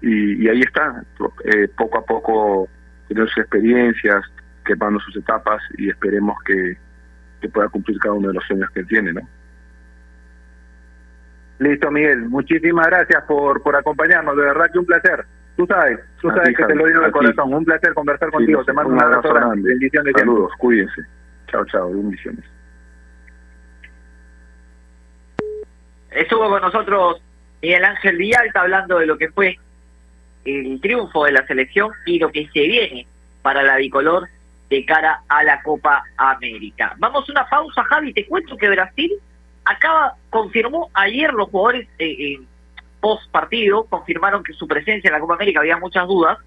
y, y ahí está, eh, poco a poco teniendo sus experiencias, quemando sus etapas y esperemos que, que pueda cumplir cada uno de los sueños que él tiene, ¿no? Listo, Miguel. Muchísimas gracias por, por acompañarnos. De verdad que un placer. Tú sabes, tú sabes ti, que te lo digo de corazón. Un placer conversar contigo. Sí, te mando un abrazo abrazo grande. grande. Bendiciones. Saludos, cuídense. Chao, chao, bendiciones. Estuvo con nosotros Miguel Ángel Villalta hablando de lo que fue el triunfo de la selección y lo que se viene para la bicolor de cara a la Copa América. Vamos a una pausa, Javi. Te cuento que Brasil acaba, confirmó ayer los jugadores eh, post partido, confirmaron que su presencia en la Copa América había muchas dudas.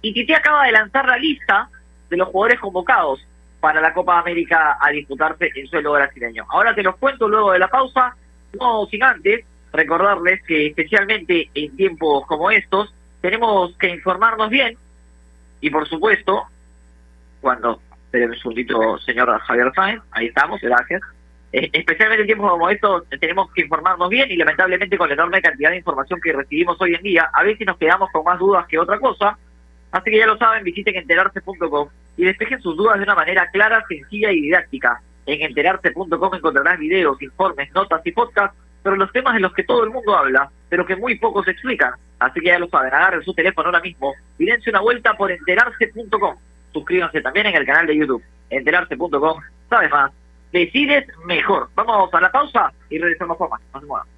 Y Tite acaba de lanzar la lista de los jugadores convocados para la Copa América a disputarse en suelo brasileño. Ahora te los cuento luego de la pausa, no sin antes recordarles que especialmente en tiempos como estos tenemos que informarnos bien y por supuesto cuando esperen un segundito señor Javier Sáenz, ahí estamos, gracias. Eh, especialmente en tiempos como estos tenemos que informarnos bien y lamentablemente con la enorme cantidad de información que recibimos hoy en día, a veces nos quedamos con más dudas que otra cosa. Así que ya lo saben, visiten enterarse.com y despejen sus dudas de una manera clara, sencilla y didáctica. En enterarse.com encontrarás videos, informes, notas y podcasts sobre los temas de los que todo el mundo habla, pero que muy pocos explican. Así que ya lo saben, agarren su teléfono ahora mismo y dense una vuelta por enterarse.com. Suscríbanse también en el canal de YouTube, enterarse.com. Sabes más, decides mejor. Vamos a la pausa y regresamos con más. No se.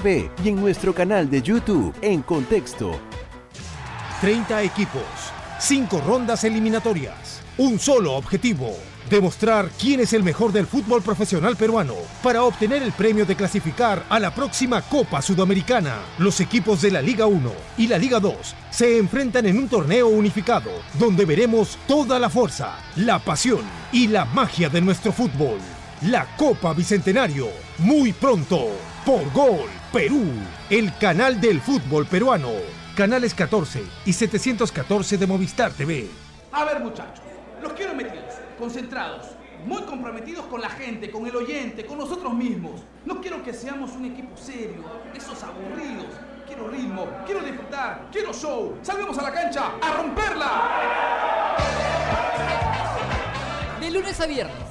y en nuestro canal de YouTube en Contexto. 30 equipos, 5 rondas eliminatorias, un solo objetivo, demostrar quién es el mejor del fútbol profesional peruano para obtener el premio de clasificar a la próxima Copa Sudamericana. Los equipos de la Liga 1 y la Liga 2 se enfrentan en un torneo unificado donde veremos toda la fuerza, la pasión y la magia de nuestro fútbol. La Copa Bicentenario, muy pronto, por Gol Perú, el canal del fútbol peruano. Canales 14 y 714 de Movistar TV. A ver, muchachos, los quiero metidos, concentrados, muy comprometidos con la gente, con el oyente, con nosotros mismos. No quiero que seamos un equipo serio, esos aburridos. Quiero ritmo, quiero disfrutar, quiero show. Salgamos a la cancha a romperla. De lunes a viernes,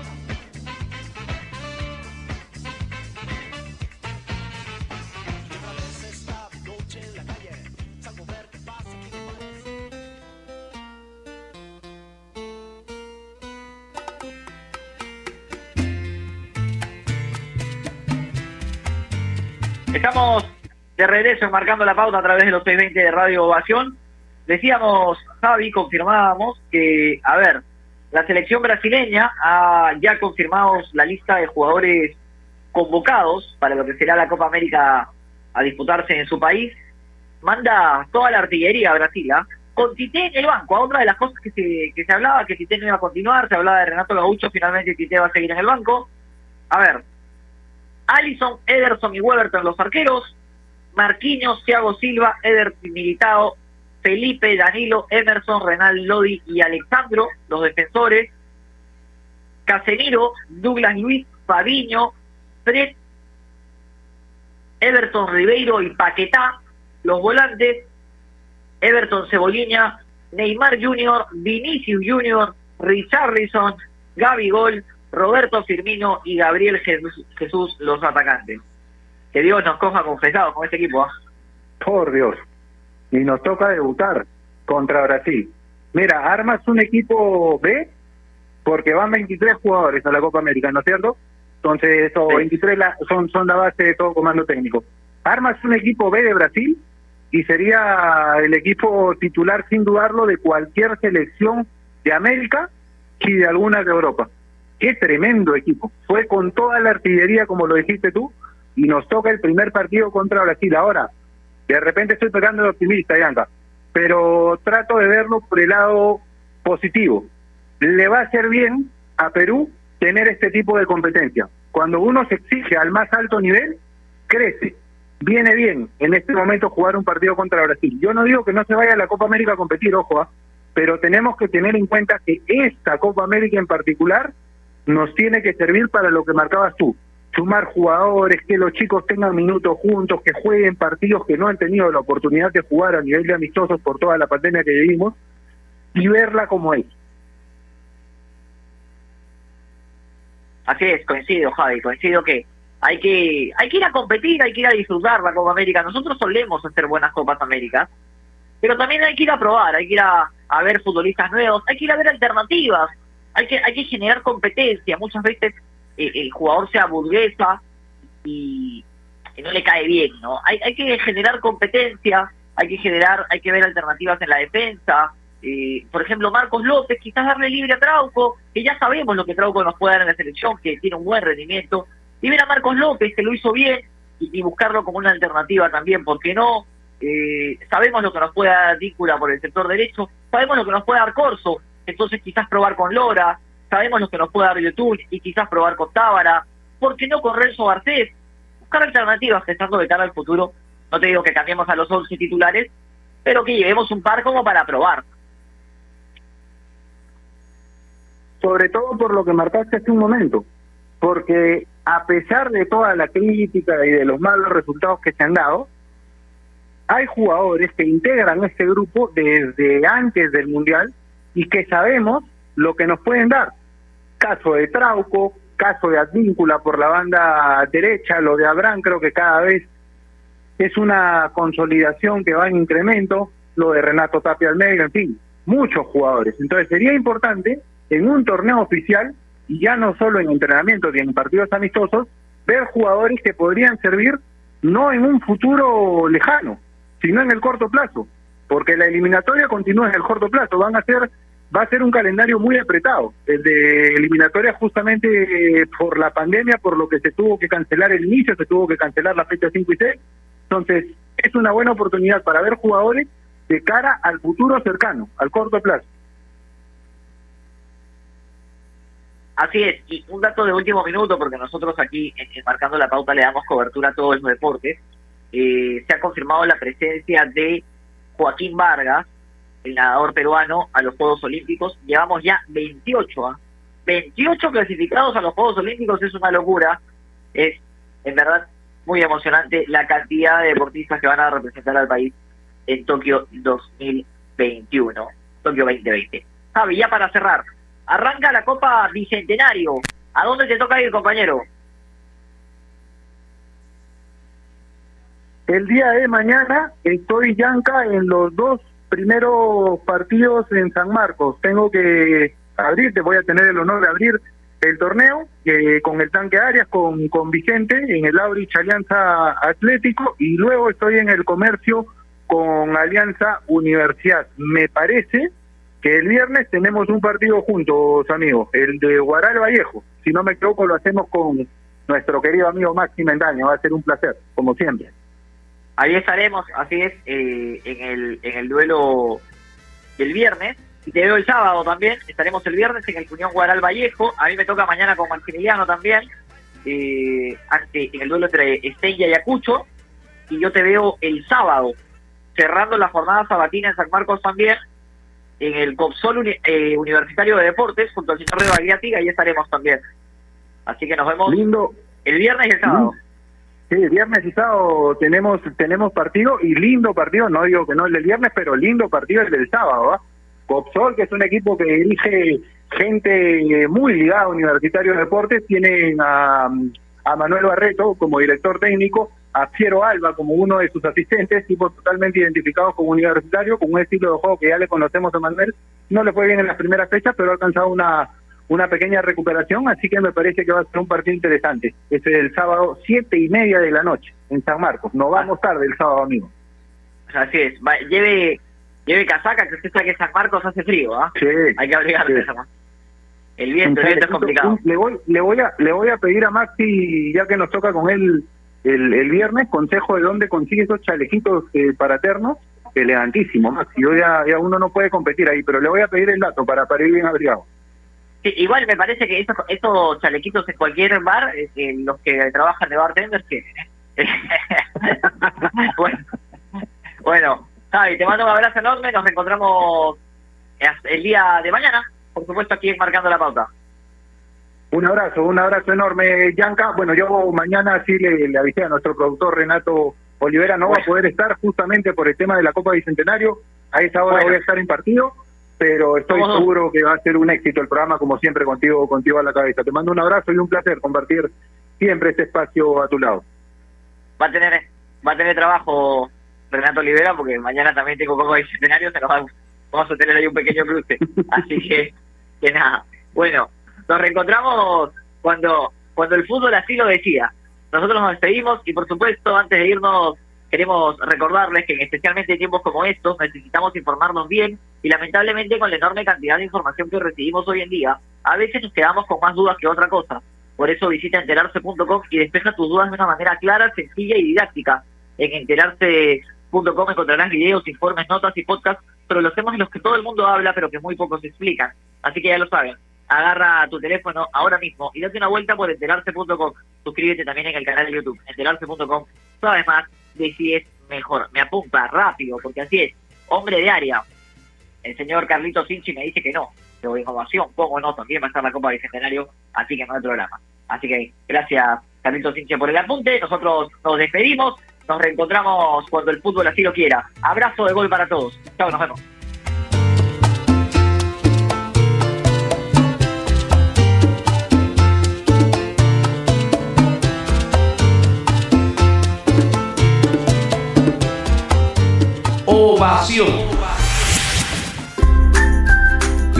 De regreso marcando la pauta a través de los 620 de Radio Ovación. Decíamos, Javi, confirmábamos que, a ver, la selección brasileña ha ya confirmado la lista de jugadores convocados para lo que será la Copa América a disputarse en su país. Manda toda la artillería a Brasil, ¿ah? con Tite en el banco. A otra de las cosas que se, que se hablaba, que Tite no iba a continuar, se hablaba de Renato Gaucho, finalmente Tite va a seguir en el banco. A ver, Allison, Ederson y Weberton los arqueros, Marquinhos, Thiago Silva, Eder Militao, Felipe, Danilo, Emerson, Renal Lodi y Alexandro, los defensores, Casemiro, Douglas Luis, Fabiño, Fred, Everton Ribeiro y Paquetá, los volantes, Everton Cebolinha, Neymar Jr., Vinicius Jr., Richarlison, Gaby Gol, Roberto Firmino y Gabriel Jesús, los atacantes. Que Dios nos coja confesados con este equipo. ¿ah? Por Dios. Y nos toca debutar contra Brasil. Mira, armas un equipo B porque van 23 jugadores a la Copa América, ¿no es cierto? Entonces, esos 23 la- son, son la base de todo comando técnico. Armas un equipo B de Brasil y sería el equipo titular, sin dudarlo, de cualquier selección de América y de alguna de Europa. Qué tremendo equipo. Fue con toda la artillería, como lo dijiste tú, y nos toca el primer partido contra Brasil. Ahora, de repente estoy pegando de optimista, Yanka, pero trato de verlo por el lado positivo. Le va a hacer bien a Perú tener este tipo de competencia. Cuando uno se exige al más alto nivel, crece. Viene bien en este momento jugar un partido contra Brasil. Yo no digo que no se vaya a la Copa América a competir, ojo, ¿ah? pero tenemos que tener en cuenta que esta Copa América en particular nos tiene que servir para lo que marcabas tú, sumar jugadores, que los chicos tengan minutos juntos, que jueguen partidos que no han tenido la oportunidad de jugar a nivel de amistosos por toda la pandemia que vivimos y verla como es. Así es, coincido, Javi, coincido que hay que hay que ir a competir, hay que ir a disfrutar la Copa América. Nosotros solemos hacer buenas Copas Américas, pero también hay que ir a probar, hay que ir a, a ver futbolistas nuevos, hay que ir a ver alternativas, hay que hay que generar competencia. Muchas veces eh, el jugador se aburguesa y, y no le cae bien, ¿no? Hay, hay que generar competencia, hay que generar, hay que ver alternativas en la defensa. Eh, por ejemplo, Marcos López, quizás darle libre a Trauco, que ya sabemos lo que Trauco nos puede dar en la selección, que tiene un buen rendimiento, y ver a Marcos López, que lo hizo bien, y, y buscarlo como una alternativa también, porque no? Eh, sabemos lo que nos puede dar Dícula por el sector derecho, sabemos lo que nos puede dar Corso, entonces quizás probar con Lora, sabemos lo que nos puede dar YouTube y quizás probar con Tábara, ¿por qué no con Renzo Garcés? Buscar alternativas pensando de cara al futuro, no te digo que cambiemos a los 11 titulares, pero que llevemos un par como para probar. sobre todo por lo que marcaste hace un momento, porque a pesar de toda la crítica y de los malos resultados que se han dado, hay jugadores que integran este grupo desde antes del Mundial y que sabemos lo que nos pueden dar. Caso de Trauco, caso de Advíncula por la banda derecha, lo de Abraham creo que cada vez es una consolidación que va en incremento, lo de Renato Tapia Almeida, en fin, muchos jugadores. Entonces sería importante en un torneo oficial, y ya no solo en entrenamientos y en partidos amistosos, ver jugadores que podrían servir no en un futuro lejano, sino en el corto plazo, porque la eliminatoria continúa en el corto plazo, van a ser va a ser un calendario muy apretado, el de eliminatoria justamente eh, por la pandemia, por lo que se tuvo que cancelar el inicio, se tuvo que cancelar la fecha 5 y 6, entonces es una buena oportunidad para ver jugadores de cara al futuro cercano, al corto plazo. Así es, y un dato de último minuto, porque nosotros aquí, Marcando la Pauta, le damos cobertura a todos los deportes. Eh, se ha confirmado la presencia de Joaquín Vargas, el nadador peruano, a los Juegos Olímpicos. Llevamos ya 28, ¿ah? 28 clasificados a los Juegos Olímpicos, es una locura. Es, en verdad, muy emocionante la cantidad de deportistas que van a representar al país en Tokio 2021, Tokio 2020. Javi, ya para cerrar, arranca la Copa Bicentenario. ¿A dónde te toca ir, compañero? El día de mañana estoy Yanca en los dos primeros partidos en San Marcos. Tengo que abrir, te voy a tener el honor de abrir el torneo eh, con el tanque Arias, con, con Vicente en el Aurich Alianza Atlético y luego estoy en el comercio con Alianza Universidad. Me parece que el viernes tenemos un partido juntos, amigos, el de Guaral Vallejo. Si no me equivoco, lo hacemos con nuestro querido amigo Maxi Mendaño. Va a ser un placer, como siempre. Ahí estaremos, así es, eh, en, el, en el duelo del viernes. Y te veo el sábado también. Estaremos el viernes en el Cuñón Guaral Vallejo. A mí me toca mañana con Maximiliano también. eh, ante, en el duelo entre Estella y Acucho, y yo te veo el sábado, cerrando la jornada sabatina en San Marcos también, en el COPSOL eh, Universitario de Deportes, junto al señor de Bagliati, ahí estaremos también. Así que nos vemos Lindo. el viernes y el sábado. Sí, viernes y sábado tenemos tenemos partido y lindo partido, no digo que no el del viernes, pero lindo partido el del sábado. ¿ah? Copsol, que es un equipo que dirige gente muy ligada a Universitario de Deportes, tienen a, a Manuel Barreto como director técnico, a Piero Alba como uno de sus asistentes, tipos totalmente identificados como universitario, con un estilo de juego que ya le conocemos a Manuel. No le fue bien en las primeras fechas, pero ha alcanzado una una pequeña recuperación, así que me parece que va a ser un partido interesante. Este es el sábado, siete y media de la noche, en San Marcos. No vamos tarde el sábado, amigo. Así es. Va- lleve, lleve casaca, que usted sabe que San Marcos hace frío, ¿ah? Sí. Hay que abrigarse. Sí. El viento, el viento es complicado. Le voy, le voy a, le voy a pedir a Maxi, ya que nos toca con él el, el viernes, consejo de dónde consigue esos chalequitos eh, para ternos. Elegantísimo, Maxi. Yo ya, ya uno no puede competir ahí, pero le voy a pedir el dato para, para ir bien abrigado. Sí, igual me parece que estos, estos chalequitos en cualquier bar, eh, eh, los que trabajan de bartenders, que... bueno, bueno, Javi, te mando un abrazo enorme, nos reencontramos el día de mañana, por supuesto aquí en Marcando la Pauta. Un abrazo, un abrazo enorme, Yanka. Bueno, yo mañana sí le, le avisé a nuestro productor Renato Olivera, no va a poder estar justamente por el tema de la Copa Bicentenario. A esa hora Bueno. voy a estar en partido, pero estoy seguro que va a ser un éxito el programa, como siempre, contigo, contigo a la cabeza. Te mando un abrazo y un placer compartir siempre este espacio a tu lado. Va a tener va a tener trabajo Renato Olivera, porque mañana también tengo Copa Bicentenario, se nos va- vamos a tener ahí un pequeño cruce. Así que, que nada. Bueno, nos reencontramos cuando, cuando el fútbol así lo decía. Nosotros nos despedimos y por supuesto, antes de irnos, queremos recordarles que en especialmente en tiempos como estos necesitamos informarnos bien y lamentablemente con la enorme cantidad de información que recibimos hoy en día, a veces nos quedamos con más dudas que otra cosa. Por eso visita enterarse.com y despeja tus dudas de una manera clara, sencilla y didáctica. En enterarse.com encontrarás videos, informes, notas y podcasts sobre los temas de los que todo el mundo habla pero que muy pocos explican. Así que ya lo saben. Agarra tu teléfono ahora mismo y date una vuelta por enterarse.com. Suscríbete también en el canal de YouTube, enterarse.com. Sabes más de si es mejor. Me apunta rápido, porque así es. Hombre de área. El señor Carlito Sinchi me dice que no. Pero innovación, pongo no, también va a estar la Copa Bicentenario, así que no hay programa. Así que gracias, Carlito Sinche, por el apunte. Nosotros nos despedimos. Nos reencontramos cuando el fútbol así lo quiera. Abrazo de gol para todos. Chao, nos vemos. Ovación.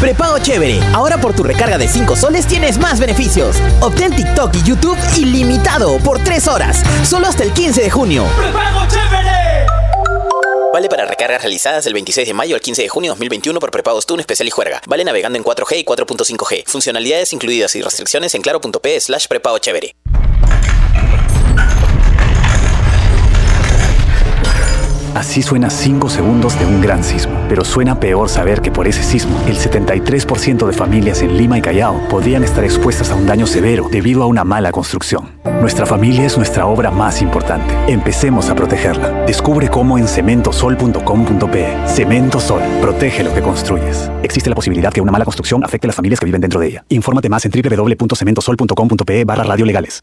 Prepago chévere. Ahora por tu recarga de 5 soles tienes más beneficios. Obtén TikTok y YouTube ilimitado por 3 horas. Solo hasta el 15 de junio. ¡Prepago chévere! Vale para recargas realizadas del 26 de mayo al 15 de junio 2021 por prepagos TUN especial y juerga. Vale navegando en 4G y 4.5G. Funcionalidades incluidas y restricciones en claro.p slash prepago chévere. Así suena 5 segundos de un gran sismo, pero suena peor saber que por ese sismo, el 73% de familias en Lima y Callao podrían estar expuestas a un daño severo debido a una mala construcción. Nuestra familia es nuestra obra más importante. Empecemos a protegerla. Descubre cómo en cementosol.com.pe. Cemento Sol, protege lo que construyes. Existe la posibilidad que una mala construcción afecte a las familias que viven dentro de ella. Infórmate más en www.cementosol.com.pe barra radio legales.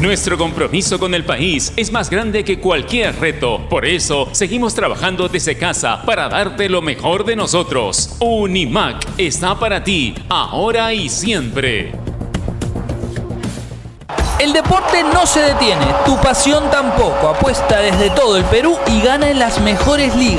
Nuestro compromiso con el país es más grande que cualquier reto. Por eso, seguimos trabajando desde casa para darte lo mejor de nosotros. Unimac está para ti, ahora y siempre. El deporte no se detiene, tu pasión tampoco. Apuesta desde todo el Perú y gana en las mejores ligas.